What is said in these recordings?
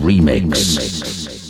Remix. It's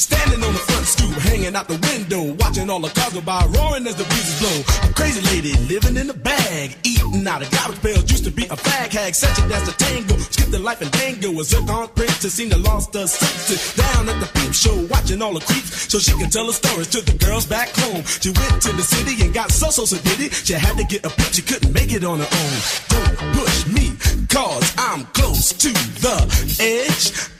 Standing on the front stoop, hanging out the window, watching all the cars go by, roaring as the breezes blow. A crazy lady living in a bag, eating out of garbage pails. Used to be a fag hag, such a to tango. Skipped the life and tango. A zircon princess seen the lost her senses. Down at the peep show, watching all the creeps, so she can tell her stories to the girls back home. She went to the city and got so so so did it. She had to get a pimp, she couldn't make it on her own. Don't push me, cause I'm close to the edge.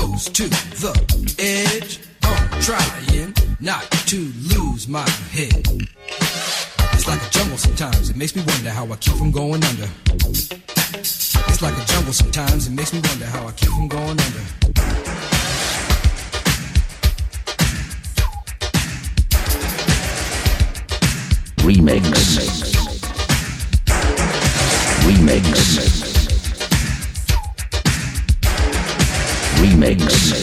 to the edge. I'm trying not to lose my head. It's like a jungle sometimes. It makes me wonder how I keep from going under. It's like a jungle sometimes. It makes me wonder how I keep from going under. Remix. Remix. Remix. Remix.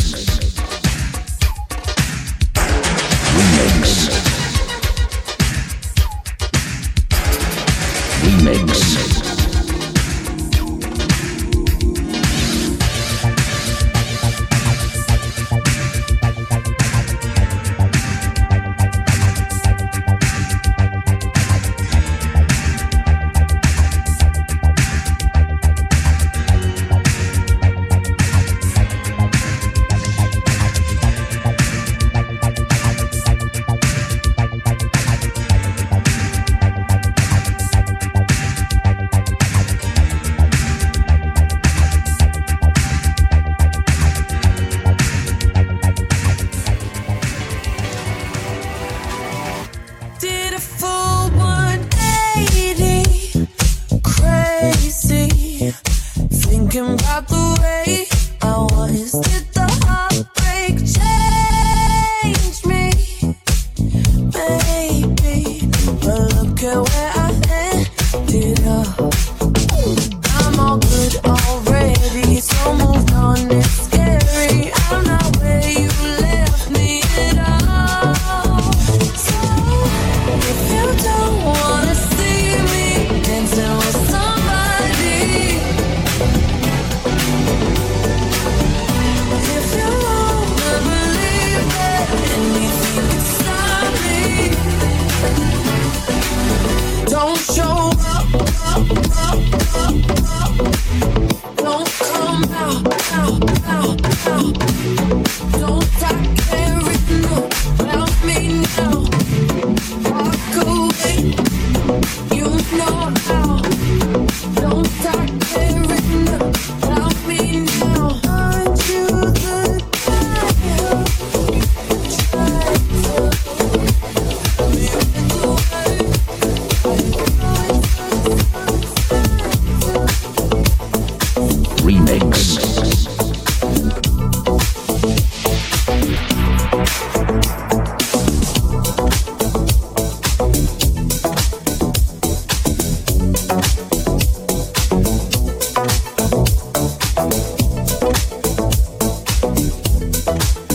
Thinking about the way I was. Did out, out, Bye.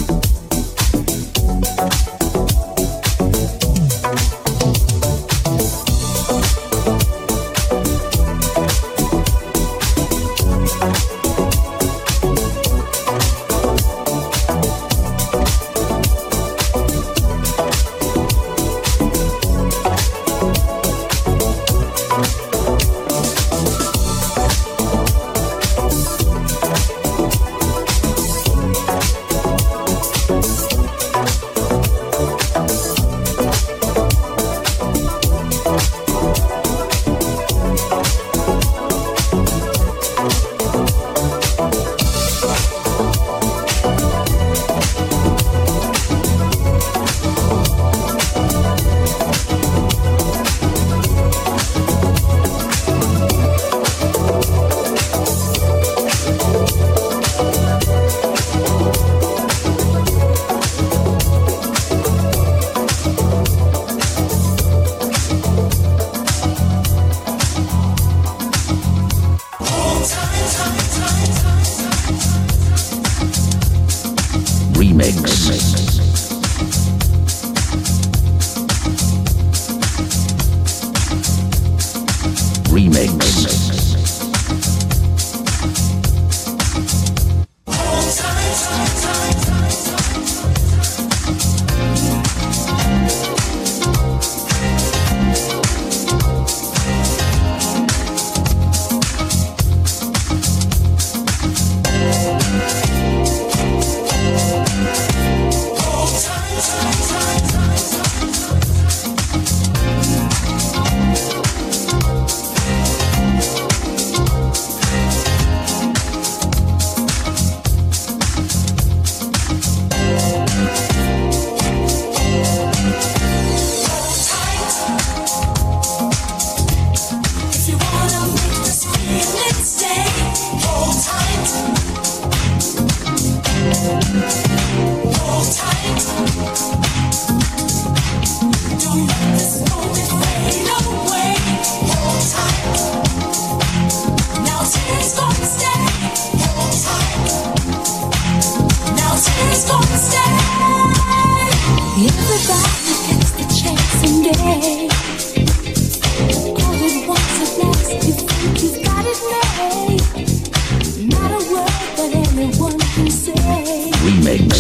Uh-huh.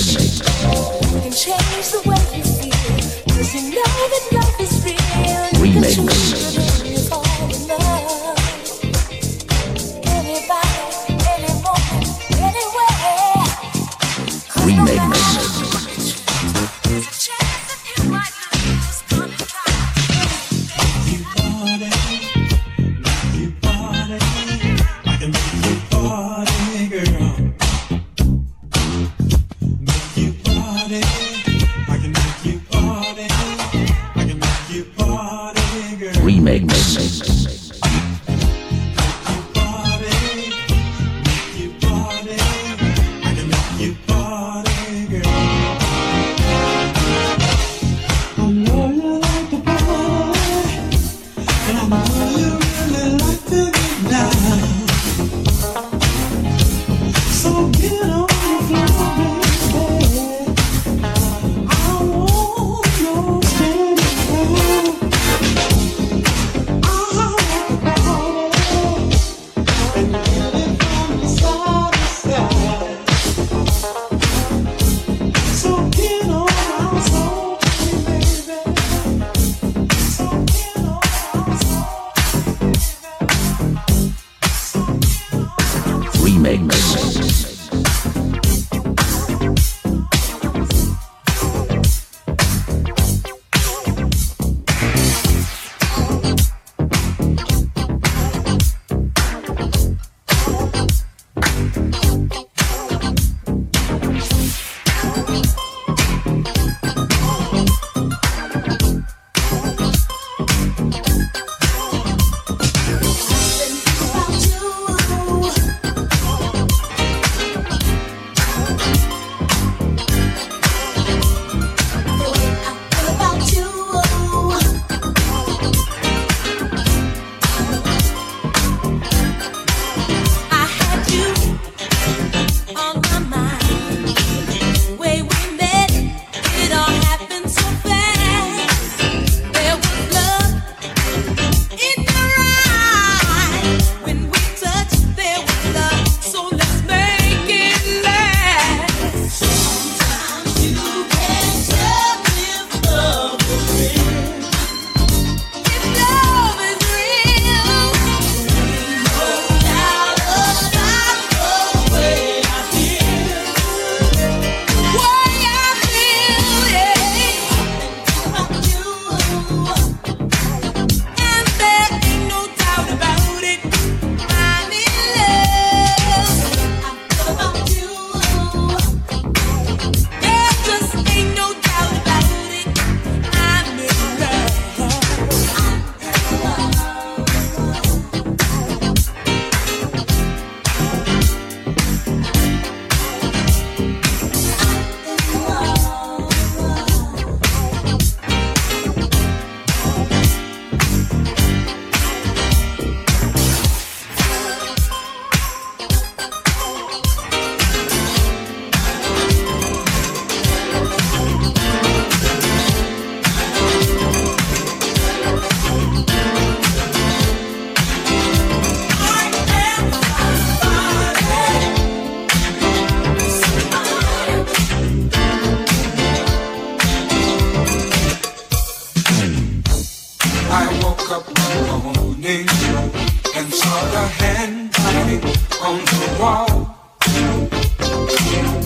The on the wall.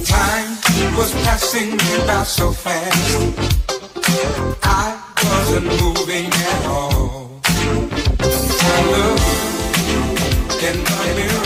Time was passing me by so fast. I wasn't moving at all. I looked in the mirror.